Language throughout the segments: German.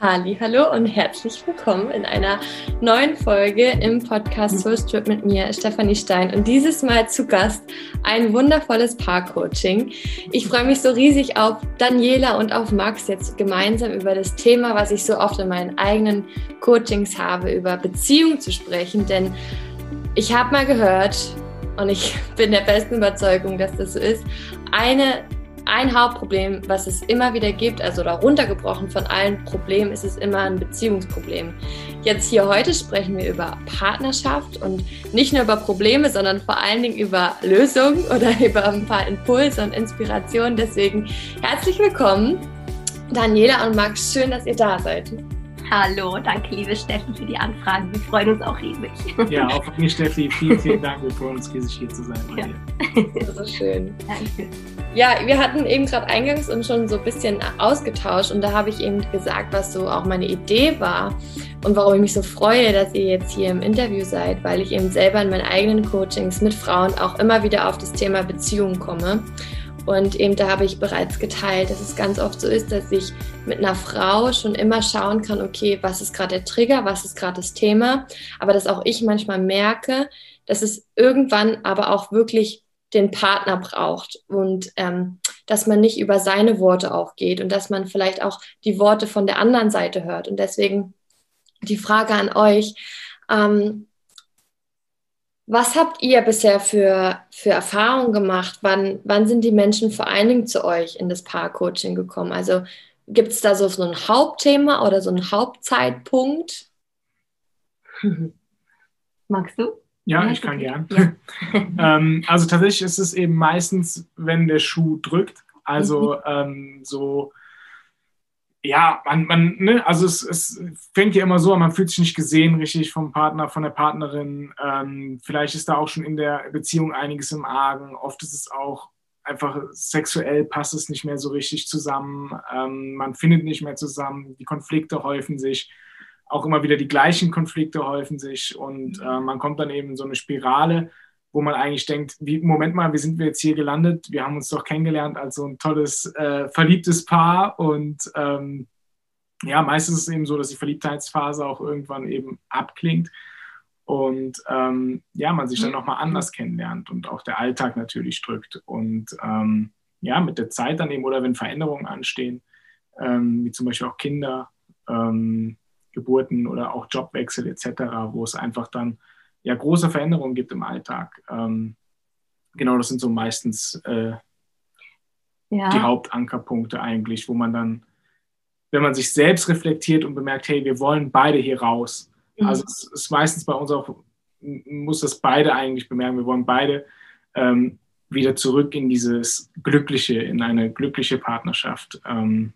Hallo und herzlich willkommen in einer neuen Folge im Podcast Soul Strip mit mir, Stefanie Stein. Und dieses Mal zu Gast ein wundervolles Paar-Coaching. Ich freue mich so riesig auf Daniela und auf Max jetzt gemeinsam über das Thema, was ich so oft in meinen eigenen Coachings habe, über Beziehung zu sprechen. Denn ich habe mal gehört, und ich bin der besten Überzeugung, dass das so ist, eine ein Hauptproblem, was es immer wieder gibt, also da runtergebrochen von allen Problemen, ist es immer ein Beziehungsproblem. Jetzt hier heute sprechen wir über Partnerschaft und nicht nur über Probleme, sondern vor allen Dingen über Lösungen oder über ein paar Impulse und Inspirationen. Deswegen herzlich willkommen, Daniela und Max. Schön, dass ihr da seid. Hallo, danke liebe Steffi für die Anfrage. Wir freuen uns auch riesig. Ja, auch von mir Steffi, vielen, vielen Dank. Wir freuen uns riesig hier zu sein bei ja. dir. So schön. Danke. Ja, wir hatten eben gerade eingangs uns schon so ein bisschen ausgetauscht und da habe ich eben gesagt, was so auch meine Idee war und warum ich mich so freue, dass ihr jetzt hier im Interview seid, weil ich eben selber in meinen eigenen Coachings mit Frauen auch immer wieder auf das Thema Beziehungen komme. Und eben da habe ich bereits geteilt, dass es ganz oft so ist, dass ich mit einer Frau schon immer schauen kann, okay, was ist gerade der Trigger, was ist gerade das Thema, aber dass auch ich manchmal merke, dass es irgendwann aber auch wirklich den Partner braucht und ähm, dass man nicht über seine Worte auch geht und dass man vielleicht auch die Worte von der anderen Seite hört. Und deswegen die Frage an euch, ähm, was habt ihr bisher für, für Erfahrungen gemacht? Wann, wann sind die Menschen vor allen Dingen zu euch in das Paar-Coaching gekommen? Also gibt es da so, so ein Hauptthema oder so einen Hauptzeitpunkt? Magst du? Ja, ich kann gern. Ja. ähm, also tatsächlich ist es eben meistens, wenn der Schuh drückt. Also mhm. ähm, so ja, man, man ne, also es, es fängt ja immer so an, man fühlt sich nicht gesehen richtig vom Partner, von der Partnerin. Ähm, vielleicht ist da auch schon in der Beziehung einiges im Argen. Oft ist es auch einfach sexuell passt es nicht mehr so richtig zusammen. Ähm, man findet nicht mehr zusammen. Die Konflikte häufen sich. Auch immer wieder die gleichen Konflikte häufen sich und äh, man kommt dann eben in so eine Spirale, wo man eigentlich denkt, wie, Moment mal, wie sind wir jetzt hier gelandet? Wir haben uns doch kennengelernt als so ein tolles, äh, verliebtes Paar und ähm, ja, meistens ist es eben so, dass die Verliebtheitsphase auch irgendwann eben abklingt und ähm, ja, man sich dann nochmal anders kennenlernt und auch der Alltag natürlich drückt und ähm, ja, mit der Zeit dann eben oder wenn Veränderungen anstehen, ähm, wie zum Beispiel auch Kinder, ähm, Geburten oder auch Jobwechsel etc., wo es einfach dann ja große Veränderungen gibt im Alltag. Ähm, genau, das sind so meistens äh, ja. die Hauptankerpunkte eigentlich, wo man dann, wenn man sich selbst reflektiert und bemerkt, hey, wir wollen beide hier raus. Mhm. Also es ist meistens bei uns auch, muss das beide eigentlich bemerken, wir wollen beide ähm, wieder zurück in dieses Glückliche, in eine glückliche Partnerschaft. Ähm,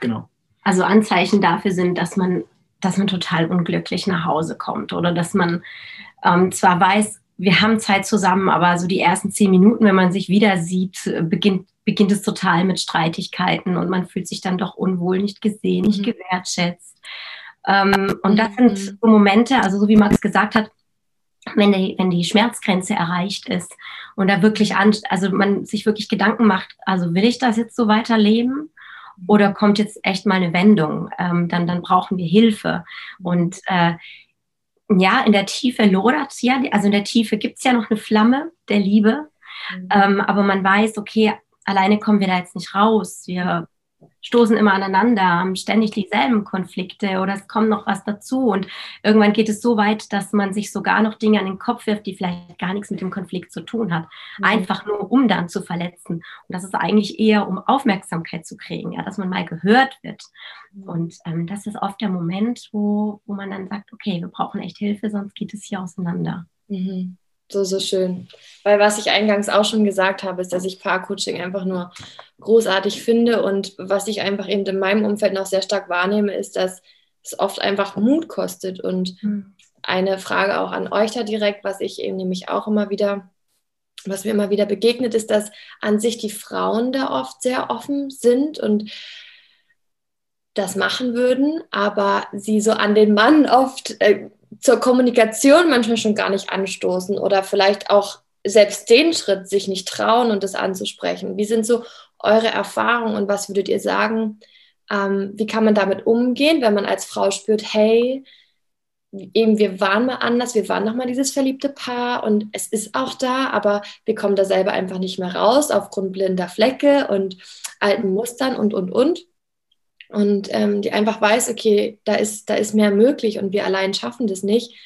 genau. Also Anzeichen dafür sind, dass man, dass man total unglücklich nach Hause kommt oder dass man ähm, zwar weiß, wir haben Zeit zusammen, aber so die ersten zehn Minuten, wenn man sich wieder sieht, äh, beginnt, beginnt es total mit Streitigkeiten und man fühlt sich dann doch unwohl, nicht gesehen, nicht mhm. gewertschätzt. Ähm, und das sind mhm. so Momente, also so wie Max gesagt hat, wenn die, wenn die Schmerzgrenze erreicht ist und da wirklich an, also man sich wirklich Gedanken macht, also will ich das jetzt so weiterleben? Oder kommt jetzt echt mal eine Wendung? Ähm, dann, dann brauchen wir Hilfe. Und äh, ja, in der Tiefe lodert es ja, also in der Tiefe gibt es ja noch eine Flamme der Liebe, mhm. ähm, aber man weiß, okay, alleine kommen wir da jetzt nicht raus. Wir stoßen immer aneinander, haben ständig dieselben Konflikte oder es kommt noch was dazu und irgendwann geht es so weit, dass man sich sogar noch Dinge an den Kopf wirft, die vielleicht gar nichts mit dem Konflikt zu tun hat, mhm. einfach nur um dann zu verletzen und das ist eigentlich eher um Aufmerksamkeit zu kriegen, ja, dass man mal gehört wird mhm. und ähm, das ist oft der Moment, wo, wo man dann sagt, okay, wir brauchen echt Hilfe, sonst geht es hier auseinander. Mhm so, so schön. Weil was ich eingangs auch schon gesagt habe, ist, dass ich Paarcoaching einfach nur großartig finde und was ich einfach eben in meinem Umfeld noch sehr stark wahrnehme, ist, dass es oft einfach Mut kostet. Und mhm. eine Frage auch an euch da direkt, was ich eben nämlich auch immer wieder, was mir immer wieder begegnet, ist, dass an sich die Frauen da oft sehr offen sind und das machen würden, aber sie so an den Mann oft äh, zur Kommunikation manchmal schon gar nicht anstoßen oder vielleicht auch selbst den Schritt sich nicht trauen und das anzusprechen. Wie sind so eure Erfahrungen und was würdet ihr sagen, ähm, wie kann man damit umgehen, wenn man als Frau spürt, hey, eben wir waren mal anders, wir waren noch mal dieses verliebte Paar und es ist auch da, aber wir kommen da selber einfach nicht mehr raus aufgrund blinder Flecke und alten Mustern und und und und ähm, die einfach weiß, okay, da ist da ist mehr möglich und wir allein schaffen das nicht,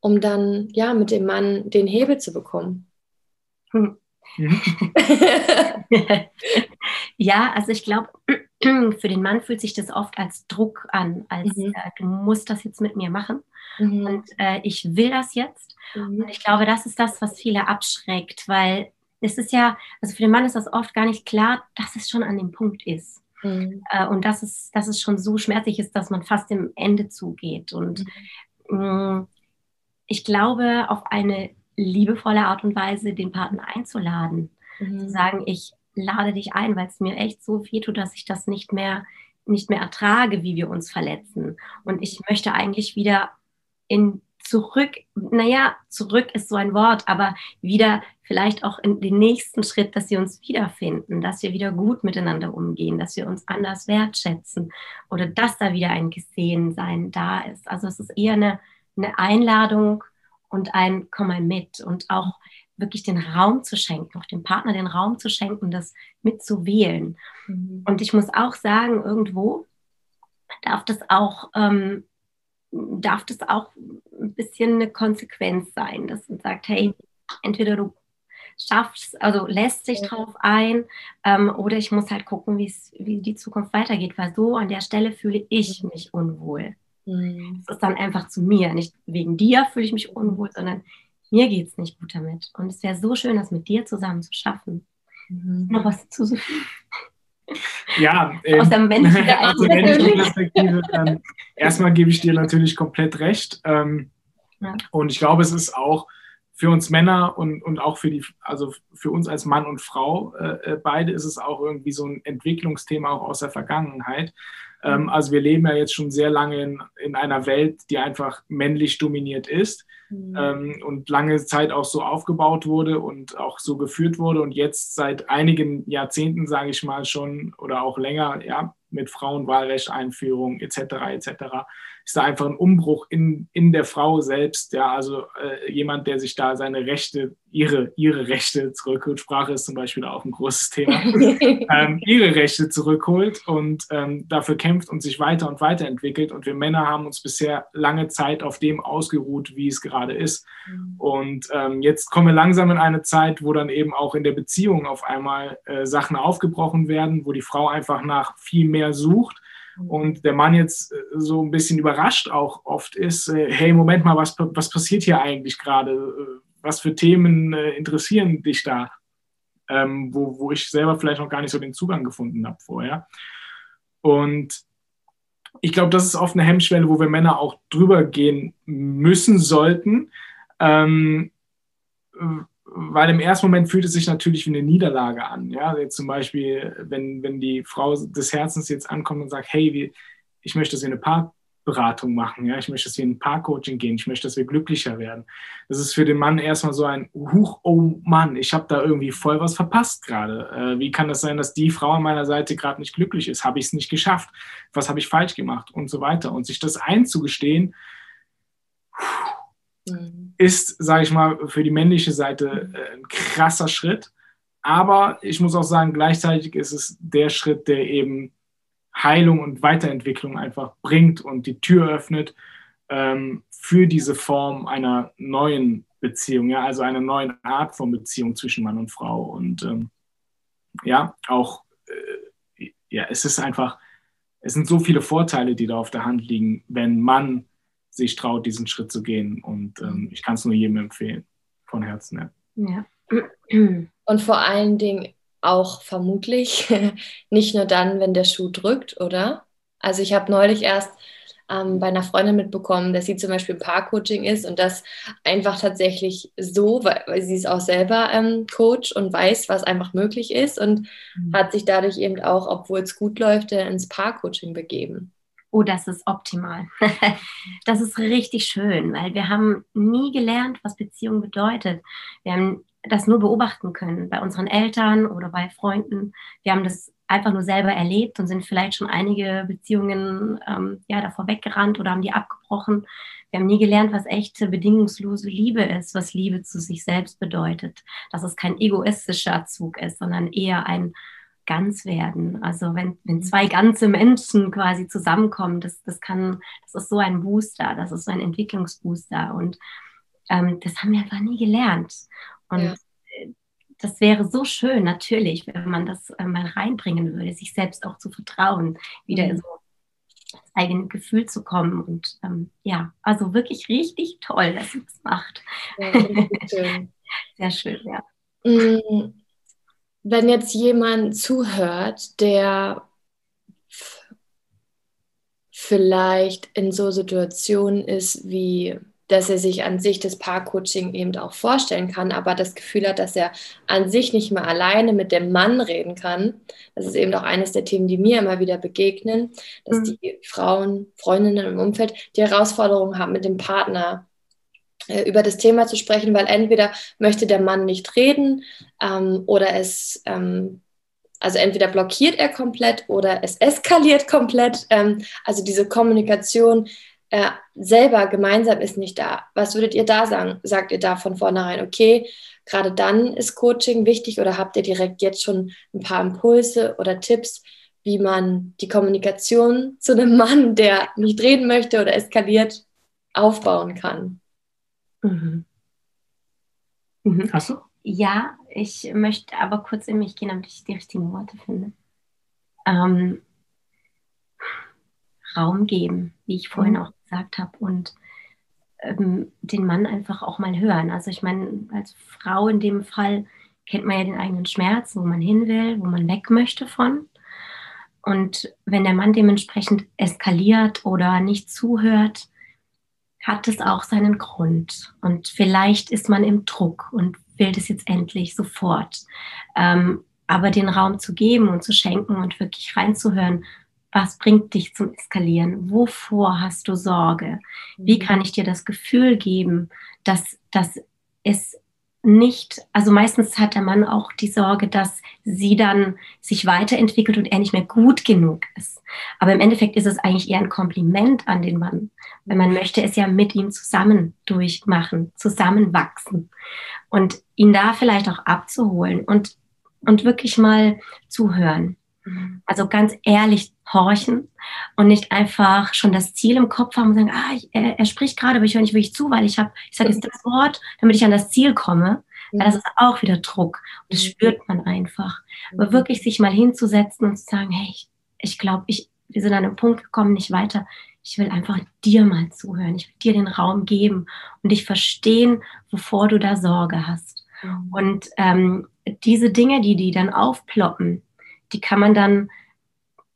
um dann ja mit dem Mann den Hebel zu bekommen. Hm. ja, also ich glaube, für den Mann fühlt sich das oft als Druck an, als mhm. äh, du musst das jetzt mit mir machen mhm. und äh, ich will das jetzt. Mhm. Und ich glaube, das ist das, was viele abschreckt, weil es ist ja, also für den Mann ist das oft gar nicht klar, dass es schon an dem Punkt ist. Mhm. Äh, und dass es, dass es schon so schmerzlich ist, dass man fast dem Ende zugeht. Und mh, mm, ich glaube, auf eine liebevolle Art und Weise den Partner einzuladen, mhm. zu sagen, ich lade dich ein, weil es mir echt so viel tut, dass ich das nicht mehr nicht mehr ertrage, wie wir uns verletzen. Und ich möchte eigentlich wieder in zurück, naja, zurück ist so ein Wort, aber wieder vielleicht auch in den nächsten Schritt, dass wir uns wiederfinden, dass wir wieder gut miteinander umgehen, dass wir uns anders wertschätzen oder dass da wieder ein Gesehensein da ist. Also es ist eher eine, eine Einladung und ein Komm mal mit und auch wirklich den Raum zu schenken, auch dem Partner den Raum zu schenken, das mitzuwählen. Mhm. Und ich muss auch sagen, irgendwo darf das auch ähm, darf das auch ein bisschen eine Konsequenz sein, dass man sagt, hey, entweder du schaffst, also lässt sich drauf ein, ähm, oder ich muss halt gucken, wie die Zukunft weitergeht, weil so an der Stelle fühle ich mhm. mich unwohl. Mhm. Es ist dann einfach zu mir, nicht wegen dir fühle ich mich unwohl, sondern mir geht es nicht gut damit. Und es wäre so schön, das mit dir zusammen zu schaffen. Mhm. Noch was zu ja, ähm, aus der männlichen, also Perspektive. Ähm, erstmal gebe ich dir natürlich komplett recht. Ähm, ja. Und ich glaube, es ist auch für uns Männer und, und auch für die, also für uns als Mann und Frau, äh, äh beide ist es auch irgendwie so ein Entwicklungsthema auch aus der Vergangenheit. Ähm, mhm. also wir leben ja jetzt schon sehr lange in, in einer Welt, die einfach männlich dominiert ist mhm. ähm, und lange Zeit auch so aufgebaut wurde und auch so geführt wurde und jetzt seit einigen Jahrzehnten, sage ich mal schon, oder auch länger, ja, mit Frauenwahlrecht, Einführung etc. etc ist da einfach ein Umbruch in, in der Frau selbst. Ja, also äh, jemand, der sich da seine Rechte, ihre, ihre Rechte zurückholt. Sprache ist zum Beispiel auch ein großes Thema. ähm, ihre Rechte zurückholt und ähm, dafür kämpft und sich weiter und weiter entwickelt. Und wir Männer haben uns bisher lange Zeit auf dem ausgeruht, wie es gerade ist. Mhm. Und ähm, jetzt kommen wir langsam in eine Zeit, wo dann eben auch in der Beziehung auf einmal äh, Sachen aufgebrochen werden, wo die Frau einfach nach viel mehr sucht und der Mann jetzt äh, so ein bisschen überrascht auch oft ist, äh, hey, Moment mal, was, was passiert hier eigentlich gerade? Äh, was für Themen interessieren dich da? Ähm, wo, wo ich selber vielleicht noch gar nicht so den Zugang gefunden habe vorher. Und ich glaube, das ist oft eine Hemmschwelle, wo wir Männer auch drüber gehen müssen, sollten. Ähm, weil im ersten Moment fühlt es sich natürlich wie eine Niederlage an. Ja, jetzt zum Beispiel, wenn, wenn die Frau des Herzens jetzt ankommt und sagt, hey, wir, ich möchte, dass wir eine Paarberatung machen, ja, ich möchte, dass wir in ein Paarcoaching gehen, ich möchte, dass wir glücklicher werden. Das ist für den Mann erstmal so ein, huch, oh Mann, ich habe da irgendwie voll was verpasst gerade. Äh, wie kann das sein, dass die Frau an meiner Seite gerade nicht glücklich ist? Habe ich es nicht geschafft? Was habe ich falsch gemacht? Und so weiter. Und sich das einzugestehen, Mhm. Ist, sage ich mal, für die männliche Seite äh, ein krasser Schritt. Aber ich muss auch sagen, gleichzeitig ist es der Schritt, der eben Heilung und Weiterentwicklung einfach bringt und die Tür öffnet ähm, für diese Form einer neuen Beziehung, ja, also einer neuen Art von Beziehung zwischen Mann und Frau. Und ähm, ja, auch, äh, ja, es ist einfach, es sind so viele Vorteile, die da auf der Hand liegen, wenn man sich traut, diesen Schritt zu gehen. Und ähm, ich kann es nur jedem empfehlen, von Herzen. Ja. ja. Und vor allen Dingen auch vermutlich nicht nur dann, wenn der Schuh drückt, oder? Also ich habe neulich erst ähm, bei einer Freundin mitbekommen, dass sie zum Beispiel im Paarcoaching ist und das einfach tatsächlich so, weil, weil sie ist auch selber ähm, Coach und weiß, was einfach möglich ist und mhm. hat sich dadurch eben auch, obwohl es gut läuft, äh, ins Paarcoaching begeben oh, das ist optimal. das ist richtig schön, weil wir haben nie gelernt, was Beziehung bedeutet. Wir haben das nur beobachten können bei unseren Eltern oder bei Freunden. Wir haben das einfach nur selber erlebt und sind vielleicht schon einige Beziehungen ähm, ja, davor weggerannt oder haben die abgebrochen. Wir haben nie gelernt, was echte bedingungslose Liebe ist, was Liebe zu sich selbst bedeutet. Dass es kein egoistischer Zug ist, sondern eher ein Ganzwerden. Also wenn, wenn zwei ganze Menschen quasi zusammenkommen, das, das kann, das ist so ein Booster, das ist so ein Entwicklungsbooster. Und ähm, das haben wir einfach nie gelernt. Und ja das wäre so schön, natürlich, wenn man das äh, mal reinbringen würde, sich selbst auch zu vertrauen, wieder in mhm. so das eigene Gefühl zu kommen. Und ähm, ja, also wirklich richtig toll, dass ihr das macht. Ja, schön. Sehr schön, ja. Mm, wenn jetzt jemand zuhört, der vielleicht in so Situationen ist wie dass er sich an sich das Paarcoaching eben auch vorstellen kann, aber das Gefühl hat, dass er an sich nicht mehr alleine mit dem Mann reden kann. Das ist eben auch eines der Themen, die mir immer wieder begegnen, dass mhm. die Frauen, Freundinnen im Umfeld die Herausforderung haben, mit dem Partner über das Thema zu sprechen, weil entweder möchte der Mann nicht reden ähm, oder es ähm, also entweder blockiert er komplett oder es eskaliert komplett. Ähm, also diese Kommunikation äh, selber gemeinsam ist nicht da. Was würdet ihr da sagen? Sagt ihr da von vornherein, okay, gerade dann ist Coaching wichtig oder habt ihr direkt jetzt schon ein paar Impulse oder Tipps, wie man die Kommunikation zu einem Mann, der nicht reden möchte oder eskaliert, aufbauen kann? Mhm. Mhm. Hast du? Ja, ich möchte aber kurz in mich gehen, damit ich die richtigen Worte finde. Ähm, Raum geben, wie ich vorhin mhm. auch gesagt habe, und ähm, den Mann einfach auch mal hören. Also ich meine, als Frau in dem Fall kennt man ja den eigenen Schmerz, wo man hin will, wo man weg möchte von. Und wenn der Mann dementsprechend eskaliert oder nicht zuhört, hat es auch seinen Grund. Und vielleicht ist man im Druck und will das jetzt endlich sofort. Ähm, aber den Raum zu geben und zu schenken und wirklich reinzuhören, was bringt dich zum Eskalieren? Wovor hast du Sorge? Wie mhm. kann ich dir das Gefühl geben, dass, dass es nicht, also meistens hat der Mann auch die Sorge, dass sie dann sich weiterentwickelt und er nicht mehr gut genug ist. Aber im Endeffekt ist es eigentlich eher ein Kompliment an den Mann, weil man möchte es ja mit ihm zusammen durchmachen, zusammenwachsen und ihn da vielleicht auch abzuholen und, und wirklich mal zuhören. Mhm. Also ganz ehrlich horchen und nicht einfach schon das Ziel im Kopf haben und sagen, ah, ich, er, er, spricht gerade, aber ich höre nicht wirklich zu, weil ich habe, ich sage jetzt das Wort, damit ich an das Ziel komme. Mhm. Das ist auch wieder Druck. Und das mhm. spürt man einfach. Aber wirklich sich mal hinzusetzen und zu sagen, hey, ich, ich glaube, ich, wir sind an einem Punkt gekommen, nicht weiter. Ich will einfach dir mal zuhören. Ich will dir den Raum geben und dich verstehen, wovor du da Sorge hast. Und ähm, diese Dinge, die die dann aufploppen, die kann man dann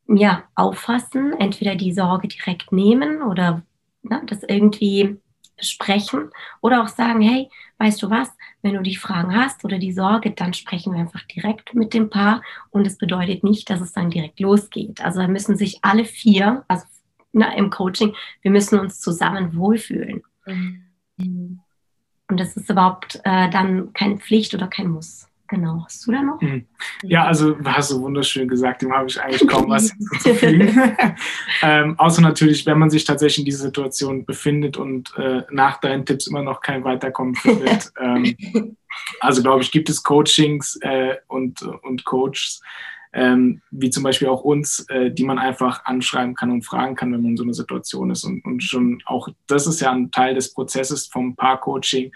ja auffassen, entweder die Sorge direkt nehmen oder ne, das irgendwie besprechen oder auch sagen, hey, weißt du was, wenn du die Fragen hast oder die Sorge, dann sprechen wir einfach direkt mit dem Paar und es bedeutet nicht, dass es dann direkt losgeht. Also da müssen sich alle vier, also na, im Coaching, wir müssen uns zusammen wohlfühlen. Mhm. Und das ist überhaupt äh, dann keine Pflicht oder kein Muss. Genau, hast du da noch? Hm. Ja, also hast du wunderschön gesagt, dem habe ich eigentlich kaum was zu fügen. ähm, außer natürlich, wenn man sich tatsächlich in dieser Situation befindet und äh, nach deinen Tipps immer noch kein Weiterkommen findet. ähm, also glaube ich, gibt es Coachings äh, und, und Coaches, ähm, wie zum Beispiel auch uns, äh, die man einfach anschreiben kann und fragen kann, wenn man in so einer Situation ist. Und, und schon auch das ist ja ein Teil des Prozesses vom Paar-Coaching,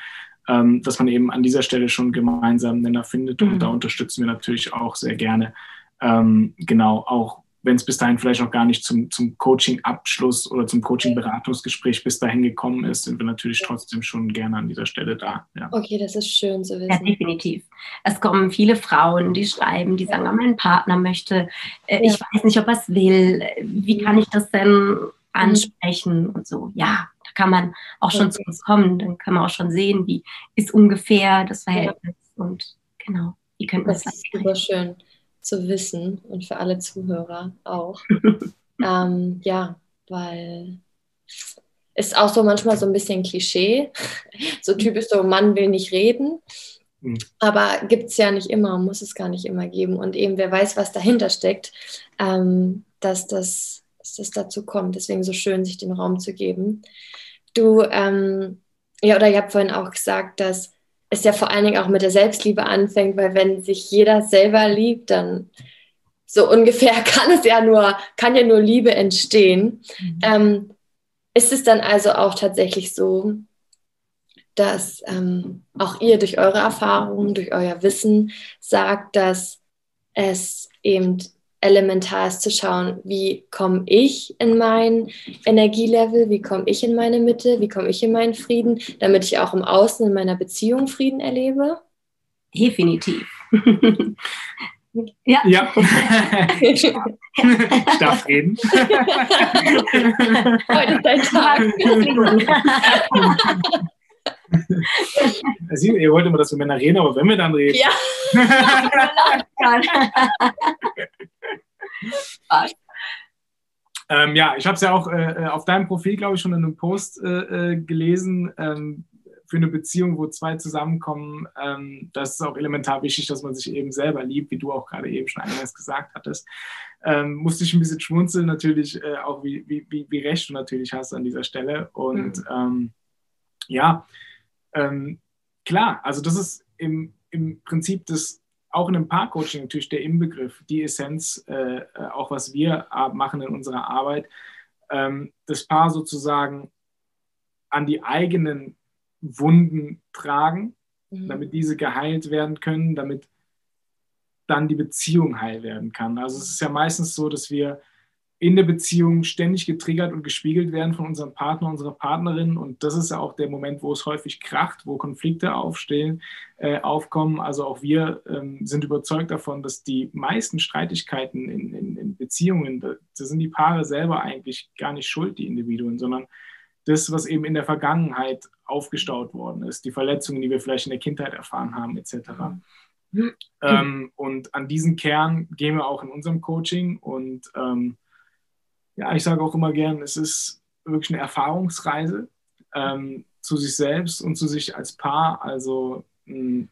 ähm, dass man eben an dieser Stelle schon gemeinsam Nenner findet. Mhm. Und da unterstützen wir natürlich auch sehr gerne. Ähm, genau, auch wenn es bis dahin vielleicht noch gar nicht zum, zum Coaching-Abschluss oder zum Coaching-Beratungsgespräch bis dahin gekommen ist, sind wir natürlich trotzdem schon gerne an dieser Stelle da. Ja. Okay, das ist schön zu wissen. Ja, definitiv. Es kommen viele Frauen, die schreiben, die sagen, mein Partner möchte, äh, ja. ich weiß nicht, ob er es will, wie kann ich das denn mhm. ansprechen und so. Ja, kann man auch schon okay. zu uns kommen. Dann kann man auch schon sehen, wie ist ungefähr das Verhältnis ja. und genau, wie könnten das Das ist super schön zu wissen und für alle Zuhörer auch. ähm, ja, weil ist auch so manchmal so ein bisschen Klischee. So typisch so, Mann will nicht reden. Mhm. Aber gibt es ja nicht immer, muss es gar nicht immer geben. Und eben, wer weiß, was dahinter steckt, ähm, dass, das, dass das dazu kommt. Deswegen so schön, sich den Raum zu geben. Du, ähm, ja, oder ihr habt vorhin auch gesagt, dass es ja vor allen Dingen auch mit der Selbstliebe anfängt, weil wenn sich jeder selber liebt, dann so ungefähr kann es ja nur, kann ja nur Liebe entstehen. Mhm. Ähm, ist es dann also auch tatsächlich so, dass ähm, auch ihr durch eure Erfahrungen, durch euer Wissen sagt, dass es eben elementar ist zu schauen, wie komme ich in mein Energielevel, wie komme ich in meine Mitte, wie komme ich in meinen Frieden, damit ich auch im Außen in meiner Beziehung Frieden erlebe? Definitiv. Ja. ja. ich darf reden. Heute ist dein Tag. Sie, ihr wollt immer, dass wir Männer reden, aber wenn wir dann reden. Ja. ähm, ja, ich habe es ja auch äh, auf deinem Profil, glaube ich, schon in einem Post äh, äh, gelesen. Ähm, für eine Beziehung, wo zwei zusammenkommen, ähm, das ist auch elementar wichtig, dass man sich eben selber liebt, wie du auch gerade eben schon eingangs gesagt hattest. Ähm, musste ich ein bisschen schmunzeln, natürlich äh, auch, wie, wie, wie, recht du natürlich hast an dieser Stelle. Und mhm. ähm, ja, ähm, klar, also das ist im, im Prinzip das auch in einem Paarcoaching natürlich der Inbegriff, die Essenz, äh, äh auch was wir machen in unserer Arbeit, ähm, das Paar sozusagen an die eigenen Wunden tragen, mhm. damit diese geheilt werden können, damit dann die Beziehung heil werden kann. Also es ist ja meistens so, dass wir in der Beziehung ständig getriggert und gespiegelt werden von unserem Partner, unserer Partnerin. Und das ist ja auch der Moment, wo es häufig kracht, wo Konflikte aufstehen, äh, aufkommen. Also auch wir ähm, sind überzeugt davon, dass die meisten Streitigkeiten in, in, in Beziehungen, da, da sind die Paare selber eigentlich gar nicht schuld, die Individuen, sondern das, was eben in der Vergangenheit aufgestaut worden ist, die Verletzungen, die wir vielleicht in der Kindheit erfahren haben, etc. Mhm. Ähm, und an diesen Kern gehen wir auch in unserem Coaching und ähm, ja, ich sage auch immer gern, es ist wirklich eine Erfahrungsreise ähm, zu sich selbst und zu sich als Paar. Also mh, hm,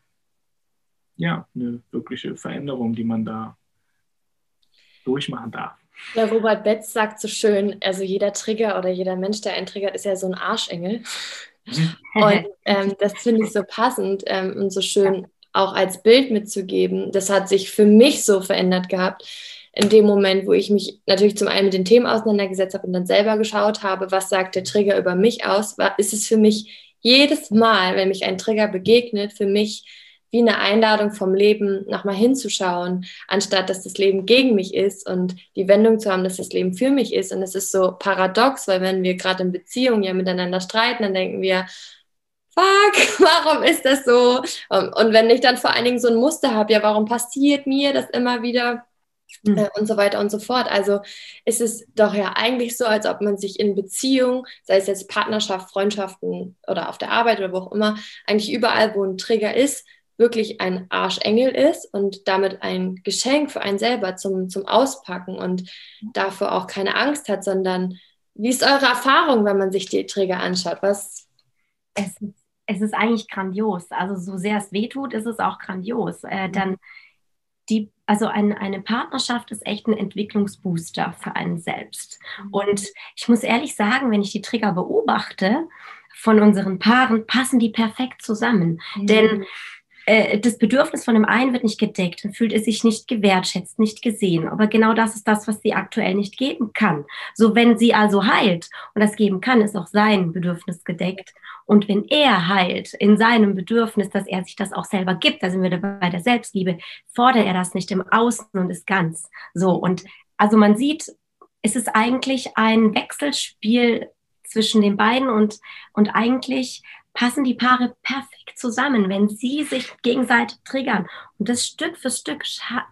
ja, eine wirkliche Veränderung, die man da durchmachen darf. Ja, Robert Betz sagt so schön, also jeder Trigger oder jeder Mensch, der einen triggert, ist ja so ein Arschengel. Mhm. Und ähm, das finde ich so passend ähm, und so schön auch als Bild mitzugeben. Das hat sich für mich so verändert gehabt, in dem Moment, wo ich mich natürlich zum einen mit den Themen auseinandergesetzt habe und dann selber geschaut habe, was sagt der Trigger über mich aus, war, ist es für mich jedes Mal, wenn mich ein Trigger begegnet, für mich wie eine Einladung vom Leben nochmal hinzuschauen, anstatt dass das Leben gegen mich ist und die Wendung zu haben, dass das Leben für mich ist. Und es ist so paradox, weil wenn wir gerade in Beziehungen ja miteinander streiten, dann denken wir, fuck, warum ist das so? Und wenn ich dann vor allen Dingen so ein Muster habe, ja, warum passiert mir das immer wieder? Mhm. Äh, und so weiter und so fort. Also ist es doch ja eigentlich so, als ob man sich in Beziehung, sei es jetzt Partnerschaft, Freundschaften oder auf der Arbeit oder wo auch immer, eigentlich überall, wo ein Trigger ist, wirklich ein Arschengel ist und damit ein Geschenk für einen selber zum, zum Auspacken und dafür auch keine Angst hat, sondern wie ist eure Erfahrung, wenn man sich die Trigger anschaut? Was? Es, es ist eigentlich grandios. Also so sehr es wehtut, ist es auch grandios. Äh, mhm. dann die, also ein, eine Partnerschaft ist echt ein Entwicklungsbooster für einen selbst. Mhm. Und ich muss ehrlich sagen, wenn ich die Trigger beobachte von unseren Paaren, passen die perfekt zusammen. Mhm. Denn äh, das Bedürfnis von dem einen wird nicht gedeckt, dann fühlt er sich nicht gewertschätzt, nicht gesehen. Aber genau das ist das, was sie aktuell nicht geben kann. So, wenn sie also heilt und das geben kann, ist auch sein Bedürfnis gedeckt. Und wenn er heilt in seinem Bedürfnis, dass er sich das auch selber gibt, da sind wir bei der Selbstliebe, fordert er das nicht im Außen und ist ganz. So, und also man sieht, es ist eigentlich ein Wechselspiel zwischen den beiden und, und eigentlich passen die Paare perfekt zusammen, wenn sie sich gegenseitig triggern und das Stück für Stück,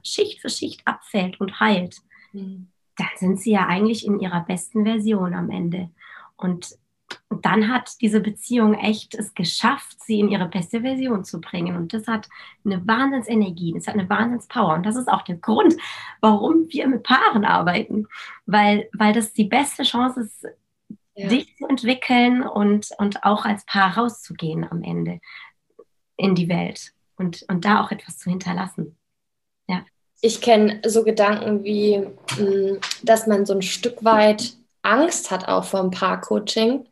Schicht für Schicht abfällt und heilt, mhm. dann sind sie ja eigentlich in ihrer besten Version am Ende. Und dann hat diese Beziehung echt es geschafft, sie in ihre beste Version zu bringen. Und das hat eine Wahnsinnsenergie, das hat eine Wahnsinnspower. Und das ist auch der Grund, warum wir mit Paaren arbeiten, weil, weil das die beste Chance ist, ja. dich zu entwickeln und, und auch als Paar rauszugehen am Ende in die Welt. und, und da auch etwas zu hinterlassen. Ja. Ich kenne so Gedanken wie, mm, dass man so ein Stück weit Angst hat auch vor dem Paar-Coaching,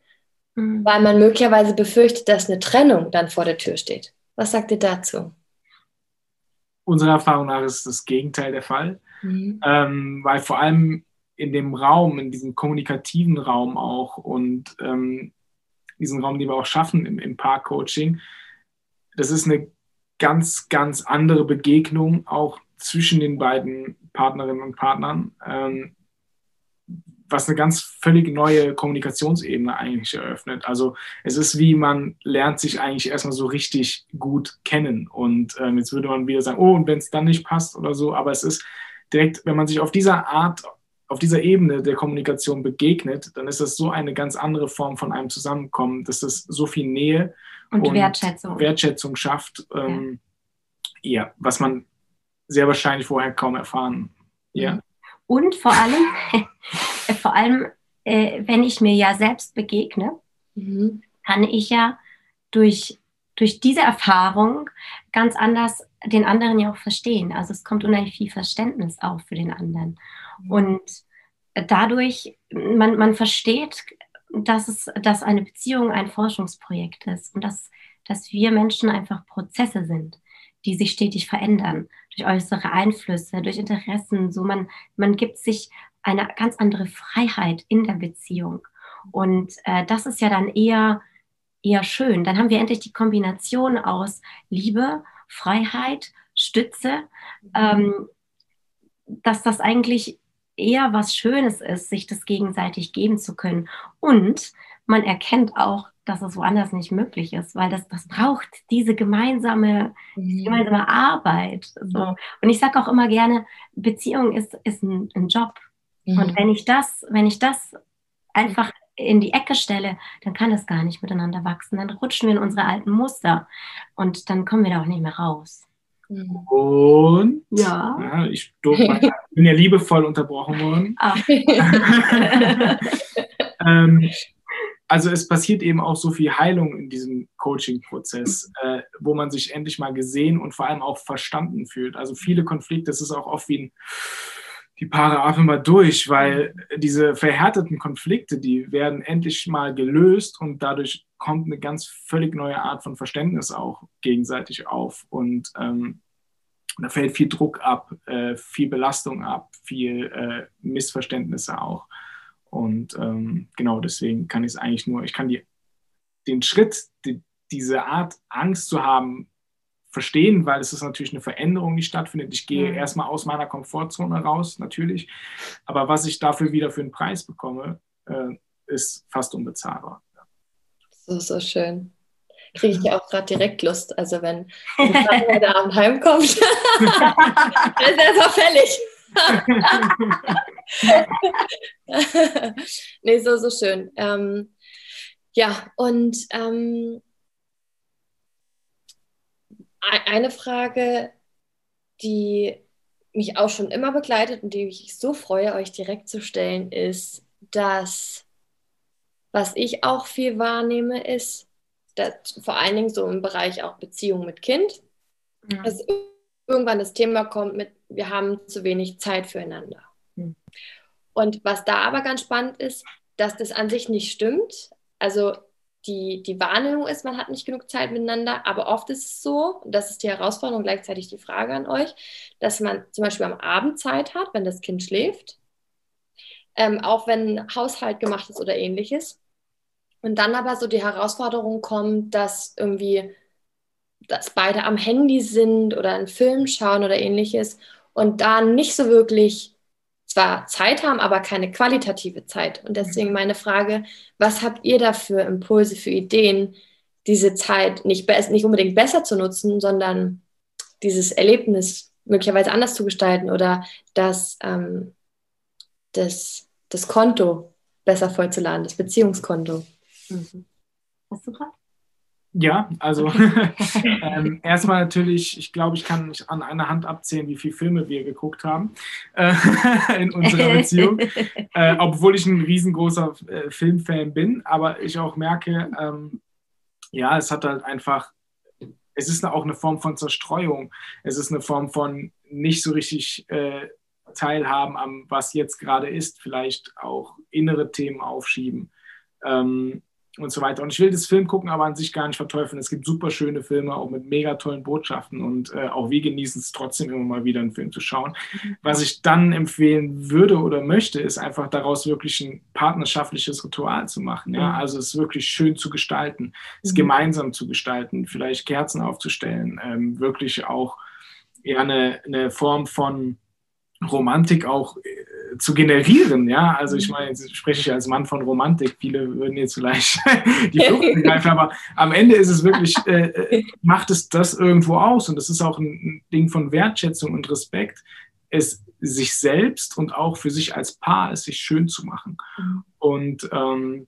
mhm. weil man möglicherweise befürchtet, dass eine Trennung dann vor der Tür steht. Was sagt ihr dazu? Unserer Erfahrung nach ist das Gegenteil der Fall, mhm. ähm, weil vor allem in dem Raum, in diesem kommunikativen Raum auch und ähm, diesen Raum, den wir auch schaffen im, im Paar-Coaching, das ist eine ganz, ganz andere Begegnung auch zwischen den beiden Partnerinnen und Partnern. Ähm, was eine ganz völlig neue Kommunikationsebene eigentlich eröffnet. Also es ist wie man lernt sich eigentlich erstmal so richtig gut kennen. Und ähm, jetzt würde man wieder sagen, oh, und wenn es dann nicht passt oder so, aber es ist direkt, wenn man sich auf dieser Art, auf dieser Ebene der Kommunikation begegnet, dann ist das so eine ganz andere Form von einem Zusammenkommen, dass es so viel Nähe und, und Wertschätzung. Wertschätzung schafft, ähm, ja. ja. was man sehr wahrscheinlich vorher kaum erfahren. Ja. Und vor allem, vor allem, äh, wenn ich mir ja selbst begegne, mhm. kann ich ja durch, durch diese Erfahrung ganz anders den anderen ja auch verstehen. Also es kommt unheimlich viel Verständnis auf für den anderen. Und dadurch, man, man versteht, dass, es, dass eine Beziehung ein Forschungsprojekt ist und dass, dass wir Menschen einfach Prozesse sind, die sich stetig verändern durch äußere Einflüsse, durch Interessen. So man, man gibt sich eine ganz andere Freiheit in der Beziehung. Und äh, das ist ja dann eher, eher schön. Dann haben wir endlich die Kombination aus Liebe, Freiheit, Stütze, ähm, dass das eigentlich eher was Schönes ist, sich das gegenseitig geben zu können. Und man erkennt auch, dass es woanders nicht möglich ist, weil das, das braucht diese gemeinsame, mhm. gemeinsame Arbeit. So. Und ich sage auch immer gerne, Beziehung ist, ist ein, ein Job. Mhm. Und wenn ich das, wenn ich das einfach in die Ecke stelle, dann kann es gar nicht miteinander wachsen. Dann rutschen wir in unsere alten Muster und dann kommen wir da auch nicht mehr raus. Mhm. Und ja. ja ich bin ja liebevoll unterbrochen worden. Ah. ähm, also es passiert eben auch so viel Heilung in diesem Coaching-Prozess, äh, wo man sich endlich mal gesehen und vor allem auch verstanden fühlt. Also viele Konflikte, das ist auch oft wie ein, die Paare atmen mal durch, weil diese verhärteten Konflikte, die werden endlich mal gelöst und dadurch kommt eine ganz völlig neue Art von Verständnis auch gegenseitig auf und ähm, da fällt viel Druck ab, äh, viel Belastung ab, viel äh, Missverständnisse auch. Und ähm, genau deswegen kann ich es eigentlich nur, ich kann die, den Schritt, die, diese Art Angst zu haben, verstehen, weil es ist natürlich eine Veränderung, die stattfindet. Ich gehe mhm. erstmal aus meiner Komfortzone raus, natürlich. Aber was ich dafür wieder für einen Preis bekomme, äh, ist fast unbezahlbar. So, so schön. Kriege ich ja auch gerade direkt Lust. Also wenn, der Abend heimkommt, ist er so fällig. nee, so, so schön. Ähm, ja, und ähm, eine Frage, die mich auch schon immer begleitet und die ich so freue, euch direkt zu stellen, ist, dass was ich auch viel wahrnehme, ist, dass vor allen Dingen so im Bereich auch Beziehung mit Kind, ja. dass irgendwann das Thema kommt mit, wir haben zu wenig Zeit füreinander. Mhm. Und was da aber ganz spannend ist, dass das an sich nicht stimmt. Also die, die Wahrnehmung ist, man hat nicht genug Zeit miteinander, aber oft ist es so, und das ist die Herausforderung, gleichzeitig die Frage an euch, dass man zum Beispiel am Abend Zeit hat, wenn das Kind schläft, ähm, auch wenn Haushalt gemacht ist oder ähnliches. Und dann aber so die Herausforderung kommt, dass irgendwie, dass beide am Handy sind oder einen Film schauen oder ähnliches und da nicht so wirklich zwar Zeit haben, aber keine qualitative Zeit. Und deswegen meine Frage, was habt ihr da für Impulse, für Ideen, diese Zeit nicht, nicht unbedingt besser zu nutzen, sondern dieses Erlebnis möglicherweise anders zu gestalten oder das, ähm, das, das Konto besser vollzuladen, das Beziehungskonto? Mhm. Hast du gerade? Ja, also ähm, erstmal natürlich, ich glaube, ich kann nicht an einer Hand abzählen, wie viele Filme wir geguckt haben äh, in unserer Beziehung, äh, obwohl ich ein riesengroßer äh, Filmfan bin, aber ich auch merke, ähm, ja, es hat halt einfach es ist auch eine Form von Zerstreuung. Es ist eine Form von nicht so richtig äh, teilhaben am, was jetzt gerade ist, vielleicht auch innere Themen aufschieben. Ähm, und so weiter. Und ich will das Film gucken, aber an sich gar nicht verteufeln. Es gibt super schöne Filme, auch mit mega tollen Botschaften und äh, auch wir genießen es trotzdem immer mal wieder einen Film zu schauen. Mhm. Was ich dann empfehlen würde oder möchte, ist einfach daraus wirklich ein partnerschaftliches Ritual zu machen. Ja? Mhm. Also es wirklich schön zu gestalten, es mhm. gemeinsam zu gestalten, vielleicht Kerzen aufzustellen, ähm, wirklich auch ja, eine, eine Form von Romantik auch zu generieren. Ja, also ich mhm. meine, jetzt spreche ich als Mann von Romantik. Viele würden jetzt vielleicht die Flucht begreifen, aber am Ende ist es wirklich, äh, äh, macht es das irgendwo aus und das ist auch ein Ding von Wertschätzung und Respekt, es sich selbst und auch für sich als Paar es sich schön zu machen. Mhm. Und ähm,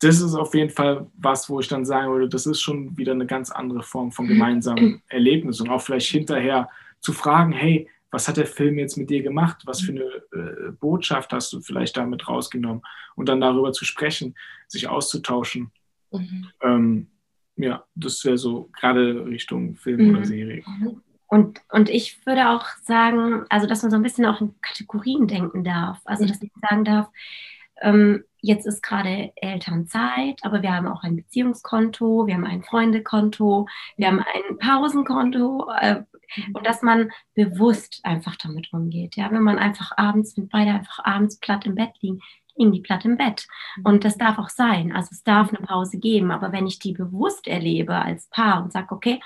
das ist auf jeden Fall was, wo ich dann sagen würde, das ist schon wieder eine ganz andere Form von gemeinsamen Erlebnis und auch vielleicht hinterher zu fragen, hey, was hat der Film jetzt mit dir gemacht? Was für eine äh, Botschaft hast du vielleicht damit rausgenommen? Und dann darüber zu sprechen, sich auszutauschen. Mhm. Ähm, ja, das wäre so gerade Richtung Film mhm. oder Serie. Und, und ich würde auch sagen, also dass man so ein bisschen auch in Kategorien denken darf. Also dass ich sagen darf, ähm, jetzt ist gerade Elternzeit, aber wir haben auch ein Beziehungskonto, wir haben ein Freundekonto, wir haben ein Pausenkonto, äh, Mhm. Und dass man bewusst einfach damit umgeht. Ja, wenn man einfach abends, wenn beide einfach abends platt im Bett liegen, liegen die platt im Bett. Mhm. Und das darf auch sein. Also es darf eine Pause geben. Aber wenn ich die bewusst erlebe als Paar und sage, okay,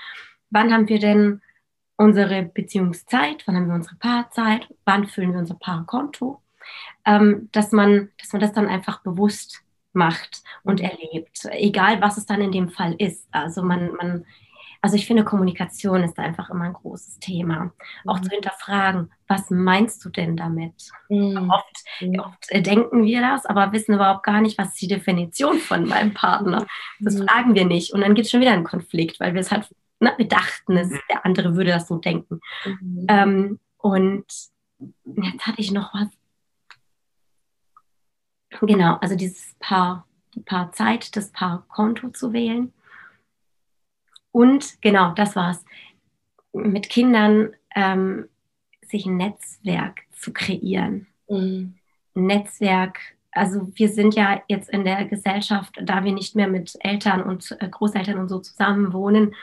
wann haben wir denn unsere Beziehungszeit, wann haben wir unsere Paarzeit, wann füllen wir unser Paarkonto, ähm, dass, man, dass man das dann einfach bewusst macht und mhm. erlebt, egal was es dann in dem Fall ist. Also man, man also ich finde, Kommunikation ist einfach immer ein großes Thema. Auch mhm. zu hinterfragen, was meinst du denn damit? Mhm. Oft, mhm. oft, äh, denken wir das, aber wissen überhaupt gar nicht, was ist die Definition von meinem Partner. Das mhm. fragen wir nicht. Und dann gibt es schon wieder einen Konflikt, weil wir es halt, na, ne, wir dachten, es, der andere würde das so denken. Ähm, und jetzt hatte ich noch was. Genau, also dieses Paar, Paar Zeit, das Paar Konto zu wählen und genau, das war's. Mit Kindern ähm, sich ein Netzwerk zu kreieren. Mhm. Netzwerk, also wir sind ja jetzt in der Gesellschaft, da wir nicht mehr mit Eltern und äh, Großeltern und so zusammen wohnen,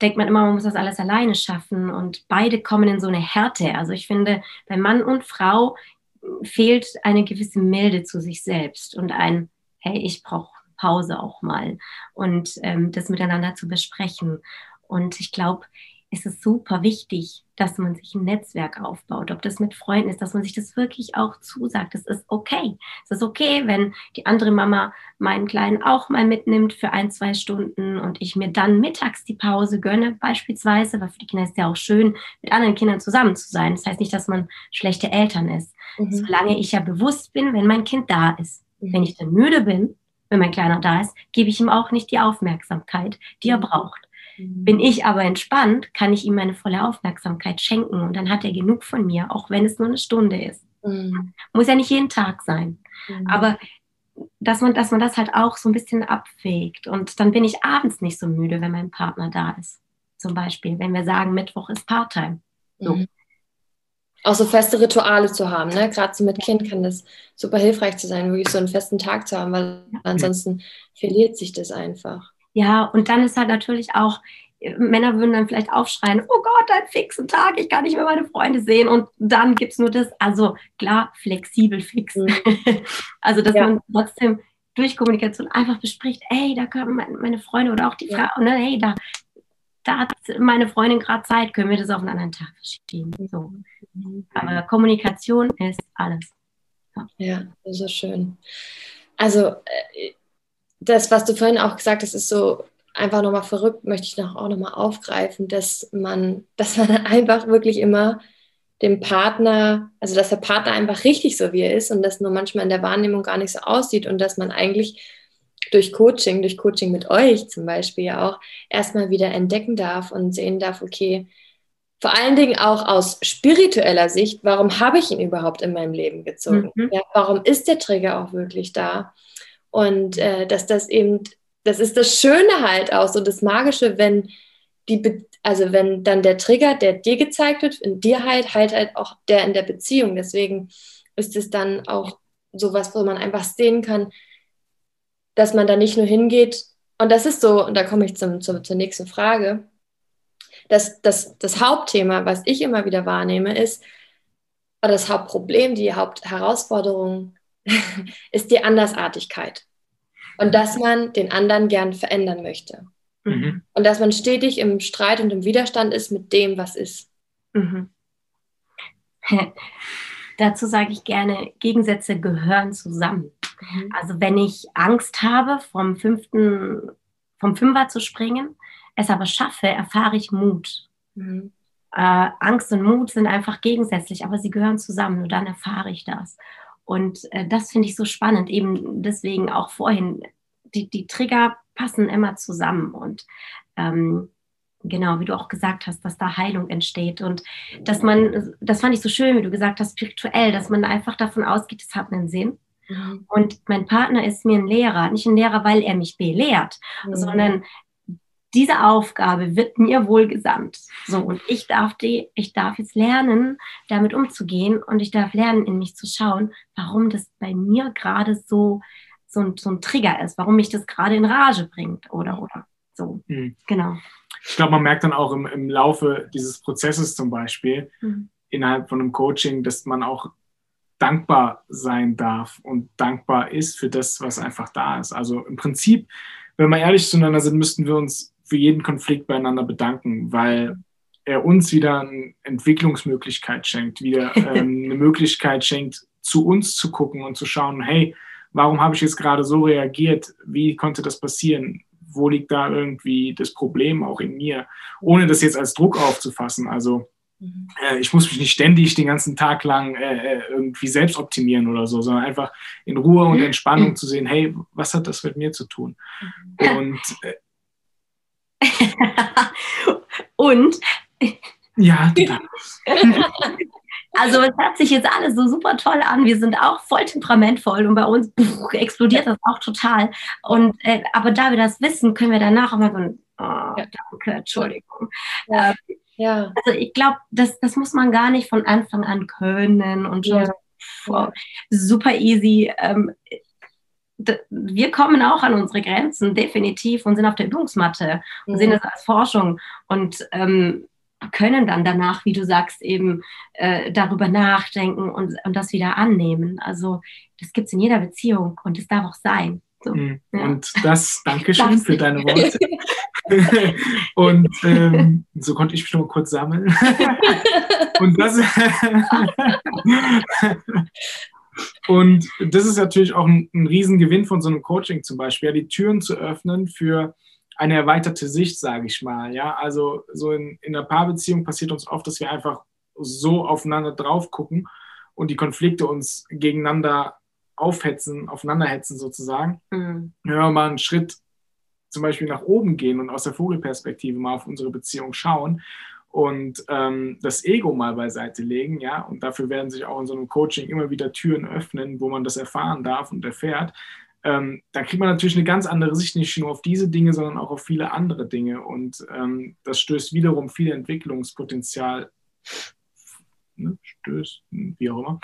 denkt man immer, man muss das alles alleine schaffen und beide kommen in so eine Härte. Also ich finde, bei Mann und Frau fehlt eine gewisse Milde zu sich selbst und ein, hey, ich brauche Pause auch mal und ähm, das miteinander zu besprechen. Und ich glaube, es ist super wichtig, dass man sich ein Netzwerk aufbaut, ob das mit Freunden ist, dass man sich das wirklich auch zusagt. Es ist okay. Es ist okay, wenn die andere Mama meinen Kleinen auch mal mitnimmt für ein, zwei Stunden und ich mir dann mittags die Pause gönne, beispielsweise, weil für die Kinder ist ja auch schön, mit anderen Kindern zusammen zu sein. Das heißt nicht, dass man schlechte Eltern ist. Mhm. Solange ich ja bewusst bin, wenn mein Kind da ist. Mhm. Wenn ich dann müde bin, wenn mein Kleiner da ist, gebe ich ihm auch nicht die Aufmerksamkeit, die er mhm. braucht. Mhm. Bin ich aber entspannt, kann ich ihm meine volle Aufmerksamkeit schenken und dann hat er genug von mir, auch wenn es nur eine Stunde ist. Mhm. Muss ja nicht jeden Tag sein. Mhm. Aber dass man, dass man das halt auch so ein bisschen abwägt. Und dann bin ich abends nicht so müde, wenn mein Partner da ist. Zum Beispiel, wenn wir sagen, Mittwoch ist Part-Time. So. Mhm auch so feste Rituale zu haben. Ne? Gerade so mit Kind kann das super hilfreich zu sein, wirklich so einen festen Tag zu haben, weil ansonsten verliert sich das einfach. Ja, und dann ist halt natürlich auch, Männer würden dann vielleicht aufschreien, oh Gott, ein fixen Tag, ich kann nicht mehr meine Freunde sehen. Und dann gibt es nur das, also klar, flexibel fix. Mhm. also, dass ja. man trotzdem durch Kommunikation einfach bespricht, ey, da können meine Freunde oder auch die ja. Frau, ne, hey, da, da hat meine Freundin gerade Zeit, können wir das auf einen anderen Tag verschieben. So. Aber Kommunikation ist alles. Ja, ja so schön. Also äh, das, was du vorhin auch gesagt hast, ist so einfach nochmal verrückt, möchte ich noch, auch nochmal aufgreifen, dass man, dass man einfach wirklich immer dem Partner, also dass der Partner einfach richtig so wie er ist und das nur manchmal in der Wahrnehmung gar nicht so aussieht und dass man eigentlich durch Coaching, durch Coaching mit euch zum Beispiel ja auch erstmal wieder entdecken darf und sehen darf, okay, vor allen Dingen auch aus spiritueller Sicht, warum habe ich ihn überhaupt in meinem Leben gezogen? Mhm. Ja, warum ist der Trigger auch wirklich da? Und äh, dass das eben, das ist das Schöne halt auch, so das Magische, wenn die, also wenn dann der Trigger, der dir gezeigt wird, in dir halt, halt halt auch der in der Beziehung. Deswegen ist es dann auch sowas, wo man einfach sehen kann, dass man da nicht nur hingeht. Und das ist so, und da komme ich zum, zum, zur nächsten Frage. Das, das, das Hauptthema, was ich immer wieder wahrnehme, ist, oder das Hauptproblem, die Hauptherausforderung ist die Andersartigkeit. Und dass man den anderen gern verändern möchte. Mhm. Und dass man stetig im Streit und im Widerstand ist mit dem, was ist. Mhm. Dazu sage ich gerne, Gegensätze gehören zusammen. Mhm. Also wenn ich Angst habe, vom fünften, vom Fünfer zu springen, es aber schaffe, erfahre ich Mut. Mhm. Äh, Angst und Mut sind einfach gegensätzlich, aber sie gehören zusammen. und dann erfahre ich das. Und äh, das finde ich so spannend, eben deswegen auch vorhin, die, die Trigger passen immer zusammen. Und ähm, genau, wie du auch gesagt hast, dass da Heilung entsteht und dass man, das fand ich so schön, wie du gesagt hast, spirituell, dass man einfach davon ausgeht, es hat einen Sinn. Mhm. Und mein Partner ist mir ein Lehrer, nicht ein Lehrer, weil er mich belehrt, mhm. sondern diese Aufgabe wird mir wohl gesandt. So, und ich darf die, ich darf jetzt lernen, damit umzugehen und ich darf lernen, in mich zu schauen, warum das bei mir gerade so, so ein, so ein Trigger ist, warum mich das gerade in Rage bringt oder, oder so. Mhm. Genau. Ich glaube, man merkt dann auch im, im Laufe dieses Prozesses zum Beispiel, mhm. innerhalb von einem Coaching, dass man auch dankbar sein darf und dankbar ist für das, was einfach da ist. Also im Prinzip, wenn wir ehrlich zueinander sind, müssten wir uns für jeden Konflikt beieinander bedanken, weil er uns wieder eine Entwicklungsmöglichkeit schenkt, wieder ähm, eine Möglichkeit schenkt, zu uns zu gucken und zu schauen, hey, warum habe ich jetzt gerade so reagiert? Wie konnte das passieren? wo liegt da irgendwie das Problem auch in mir, ohne das jetzt als Druck aufzufassen. Also mhm. äh, ich muss mich nicht ständig den ganzen Tag lang äh, äh, irgendwie selbst optimieren oder so, sondern einfach in Ruhe und Entspannung zu sehen, hey, was hat das mit mir zu tun? Mhm. Und äh, und ja. Also es hört sich jetzt alles so super toll an. Wir sind auch voll temperamentvoll und bei uns pff, explodiert das auch total. Und äh, aber da wir das wissen, können wir danach immer so oh, ja. danke, Entschuldigung. Ja. Äh, ja. Also ich glaube, das, das muss man gar nicht von Anfang an können und schon ja. so, super easy. Ähm, wir kommen auch an unsere Grenzen, definitiv, und sind auf der Übungsmatte und mhm. sehen das als Forschung. Und ähm, können dann danach, wie du sagst, eben äh, darüber nachdenken und, und das wieder annehmen. Also das gibt es in jeder Beziehung und es darf auch sein. So, mhm. ja. Und das, Dankeschön für deine Worte. und ähm, so konnte ich mich mal kurz sammeln. und das, und das ist natürlich auch ein, ein Riesengewinn von so einem Coaching zum Beispiel, ja, die Türen zu öffnen für eine erweiterte Sicht, sage ich mal. Ja, also so in, in einer Paarbeziehung passiert uns oft, dass wir einfach so aufeinander drauf gucken und die Konflikte uns gegeneinander aufhetzen, aufeinanderhetzen sozusagen. Mhm. Wenn wir mal einen Schritt zum Beispiel nach oben gehen und aus der Vogelperspektive mal auf unsere Beziehung schauen und ähm, das Ego mal beiseite legen, ja, und dafür werden sich auch in so einem Coaching immer wieder Türen öffnen, wo man das erfahren darf und erfährt, ähm, da kriegt man natürlich eine ganz andere Sicht, nicht nur auf diese Dinge, sondern auch auf viele andere Dinge. Und ähm, das stößt wiederum viel Entwicklungspotenzial, ne, stößt, wie auch immer,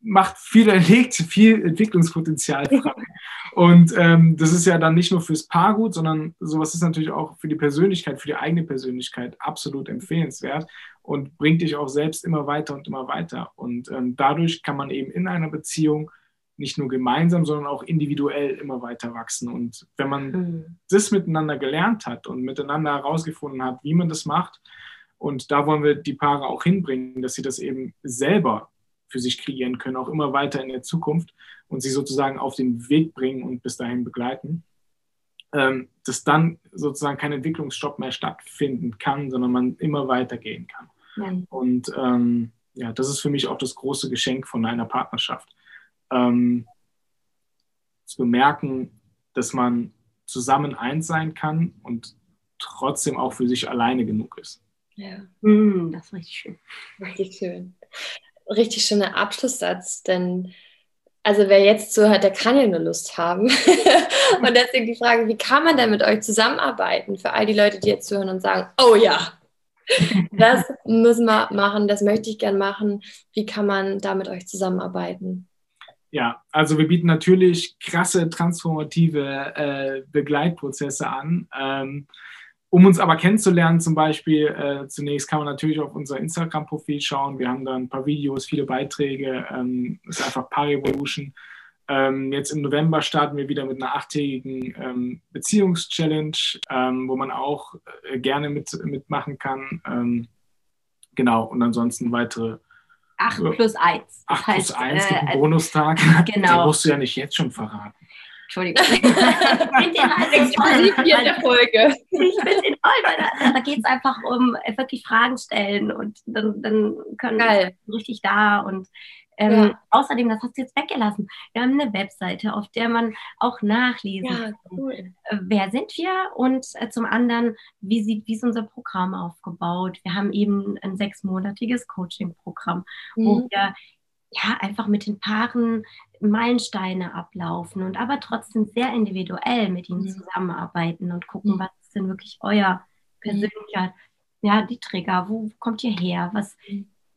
macht viel, legt viel Entwicklungspotenzial frei. Und ähm, das ist ja dann nicht nur fürs Paar gut, sondern sowas ist natürlich auch für die Persönlichkeit, für die eigene Persönlichkeit absolut empfehlenswert und bringt dich auch selbst immer weiter und immer weiter. Und ähm, dadurch kann man eben in einer Beziehung nicht nur gemeinsam, sondern auch individuell immer weiter wachsen. Und wenn man mhm. das miteinander gelernt hat und miteinander herausgefunden hat, wie man das macht, und da wollen wir die Paare auch hinbringen, dass sie das eben selber für sich kreieren können, auch immer weiter in der Zukunft und sie sozusagen auf den Weg bringen und bis dahin begleiten, ähm, dass dann sozusagen kein Entwicklungsstopp mehr stattfinden kann, sondern man immer weitergehen kann. Ja. Und ähm, ja, das ist für mich auch das große Geschenk von einer Partnerschaft ähm, zu bemerken, dass man zusammen eins sein kann und trotzdem auch für sich alleine genug ist. Ja, mm, das ist richtig schön. Richtig schön. Richtig schöner Abschlusssatz, denn also wer jetzt zuhört, der kann ja nur Lust haben. und deswegen die Frage, wie kann man denn mit euch zusammenarbeiten? Für all die Leute, die jetzt zuhören und sagen, oh ja, das müssen wir machen, das möchte ich gern machen. Wie kann man da mit euch zusammenarbeiten? Ja, also wir bieten natürlich krasse transformative äh, Begleitprozesse an. Ähm, um uns aber kennenzulernen, zum Beispiel, äh, zunächst kann man natürlich auf unser Instagram-Profil schauen. Wir haben da ein paar Videos, viele Beiträge. Ähm, ist einfach Par-Evolution. Ähm, jetzt im November starten wir wieder mit einer achttägigen ähm, Beziehungschallenge, ähm, wo man auch äh, gerne mit, mitmachen kann. Ähm, genau, und ansonsten weitere 8 plus 1. 8 heißt, plus 1 gibt einen äh, Bonustag. Genau. Den musst du ja nicht jetzt schon verraten. Entschuldigung. ich finde den halt exklusiv hier in der Folge. Ich den toll, weil da, geht es einfach um wirklich Fragen stellen und dann, dann können wir richtig da und ähm, ja. Außerdem, das hast du jetzt weggelassen. Wir haben eine Webseite, auf der man auch nachlesen ja, kann. Cool. Äh, wer sind wir? Und äh, zum anderen, wie, sieht, wie ist unser Programm aufgebaut? Wir haben eben ein sechsmonatiges Coaching-Programm, mhm. wo wir ja einfach mit den Paaren Meilensteine ablaufen und aber trotzdem sehr individuell mit ihnen mhm. zusammenarbeiten und gucken, mhm. was ist denn wirklich euer mhm. persönlicher, ja, die Trigger, wo kommt ihr her, was,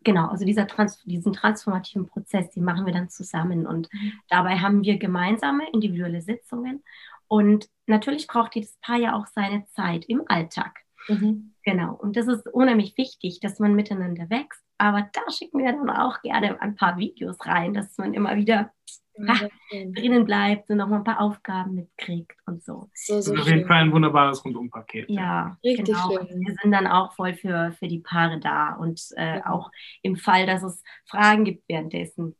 genau, also dieser Trans diesen transformativen Prozess, den machen wir dann zusammen. Und dabei haben wir gemeinsame individuelle Sitzungen. Und natürlich braucht jedes Paar ja auch seine Zeit im Alltag. Mhm. Genau. Und das ist unheimlich wichtig, dass man miteinander wächst. Aber da schicken wir dann auch gerne ein paar Videos rein, dass man immer wieder ach, drinnen bleibt und noch mal ein paar Aufgaben mitkriegt und so. so, so auf jeden Fall ein wunderbares Rundumpaket. Ja, Richtig genau. Schön. Wir sind dann auch voll für, für die Paare da und äh, ja. auch im Fall, dass es Fragen gibt währenddessen,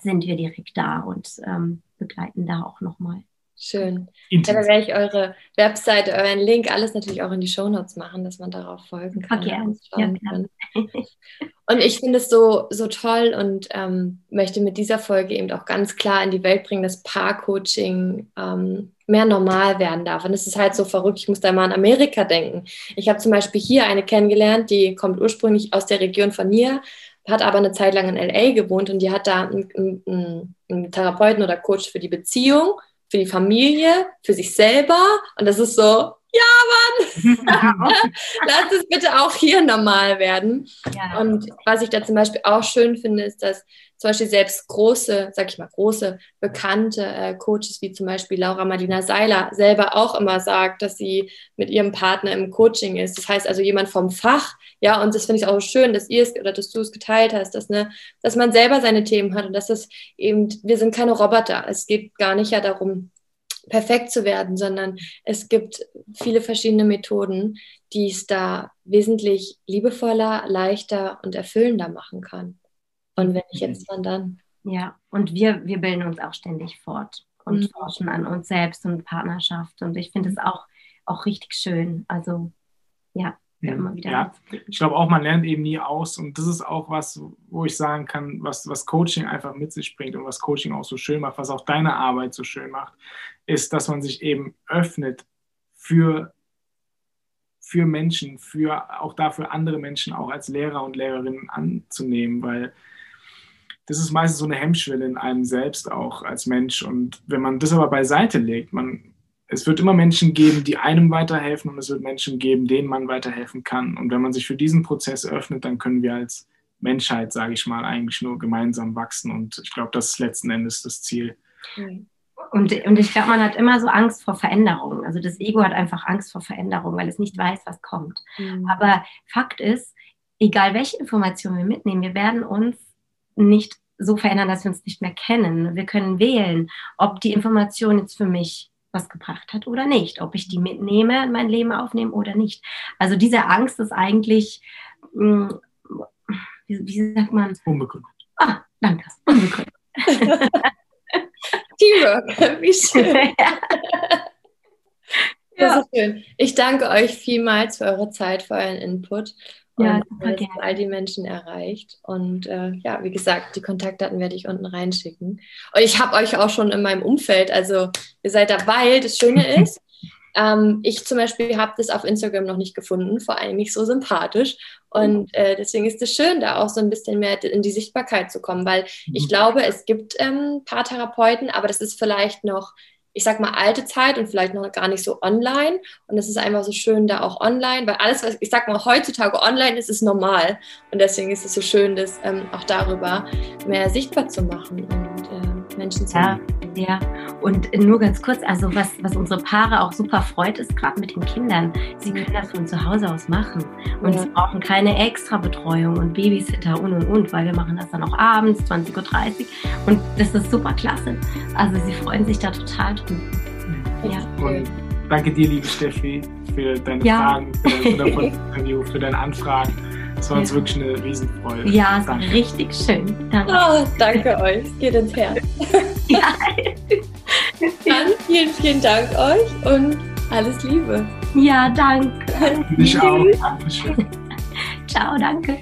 sind wir direkt da und ähm, begleiten da auch nochmal. Schön. Ja, dann werde ich eure Webseite, euren Link, alles natürlich auch in die Shownotes machen, dass man darauf folgen kann. Okay, ja, kann. Und ich finde es so, so toll und ähm, möchte mit dieser Folge eben auch ganz klar in die Welt bringen, dass Paar-Coaching ähm, mehr normal werden darf. Und es ist halt so verrückt, ich muss da mal an Amerika denken. Ich habe zum Beispiel hier eine kennengelernt, die kommt ursprünglich aus der Region von mir, hat aber eine Zeit lang in LA gewohnt und die hat da einen, einen, einen Therapeuten oder Coach für die Beziehung für die Familie, für sich selber. Und das ist so, ja, Mann, lass es bitte auch hier normal werden. Ja. Und was ich da zum Beispiel auch schön finde, ist, dass zum Beispiel selbst große, sag ich mal, große, bekannte äh, Coaches wie zum Beispiel Laura Marlina Seiler selber auch immer sagt, dass sie mit ihrem Partner im Coaching ist. Das heißt also jemand vom Fach, ja, und das finde ich auch schön, dass ihr es oder dass du es geteilt hast, dass, ne, dass man selber seine Themen hat und dass es eben, wir sind keine Roboter. Es geht gar nicht ja darum, perfekt zu werden, sondern es gibt viele verschiedene Methoden, die es da wesentlich liebevoller, leichter und erfüllender machen kann. Und wenn nicht jetzt, wann dann? Ja, und wir, wir bilden uns auch ständig fort und mhm. forschen an uns selbst und Partnerschaft. Und ich finde es auch, auch richtig schön. Also, ja, immer wieder. Ja, ich glaube auch, man lernt eben nie aus. Und das ist auch was, wo ich sagen kann, was, was Coaching einfach mit sich bringt und was Coaching auch so schön macht, was auch deine Arbeit so schön macht, ist, dass man sich eben öffnet für für Menschen, für auch dafür andere Menschen auch als Lehrer und Lehrerinnen anzunehmen, weil das ist meistens so eine Hemmschwelle in einem selbst auch als Mensch. Und wenn man das aber beiseite legt, man, es wird immer Menschen geben, die einem weiterhelfen und es wird Menschen geben, denen man weiterhelfen kann. Und wenn man sich für diesen Prozess öffnet, dann können wir als Menschheit, sage ich mal, eigentlich nur gemeinsam wachsen. Und ich glaube, das ist letzten Endes das Ziel. Und, und ich glaube, man hat immer so Angst vor Veränderung. Also das Ego hat einfach Angst vor Veränderung, weil es nicht weiß, was kommt. Mhm. Aber Fakt ist, egal welche Informationen wir mitnehmen, wir werden uns nicht so verändern, dass wir uns nicht mehr kennen. Wir können wählen, ob die Information jetzt für mich was gebracht hat oder nicht, ob ich die mitnehme, in mein Leben aufnehme oder nicht. Also diese Angst ist eigentlich, mh, hm, wie, wie, sagt man? Unbegründet. Ah, danke, unbegründet. Teamwork, wie schön. ja. Das ist schön. Ich danke euch vielmals für eure Zeit, für euren Input. Ja, und dass all die Menschen erreicht. Und äh, ja, wie gesagt, die Kontaktdaten werde ich unten reinschicken. Und ich habe euch auch schon in meinem Umfeld, also ihr seid dabei. Das Schöne ist, ähm, ich zum Beispiel habe das auf Instagram noch nicht gefunden, vor allem nicht so sympathisch. Und äh, deswegen ist es schön, da auch so ein bisschen mehr in die Sichtbarkeit zu kommen, weil ich mhm. glaube, es gibt ähm, Paartherapeuten, aber das ist vielleicht noch ich sag mal, alte Zeit und vielleicht noch gar nicht so online. Und es ist einfach so schön, da auch online, weil alles, was ich sag mal, heutzutage online ist, ist normal. Und deswegen ist es so schön, das ähm, auch darüber mehr sichtbar zu machen und äh, Menschen zu. Ja, ja. Und nur ganz kurz, also was, was unsere Paare auch super freut, ist gerade mit den Kindern, sie können das von zu Hause aus machen. Und ja. sie brauchen keine extra Betreuung und Babysitter und und und, weil wir machen das dann auch abends, 20.30 Uhr. Und das ist super klasse. Also sie freuen sich da total drüber. Ja. Und danke dir, liebe Steffi, für deine ja. Fragen, für dein Interview, für deine Anfragen. Es war uns ja. wirklich eine Riesenfreude. Ja, es war richtig schön. Danke. Oh, danke euch. Es geht ins Herz. ja. Dann vielen, vielen Dank euch und alles Liebe. Ja, danke. Ich auch. Dankeschön. Ciao, danke.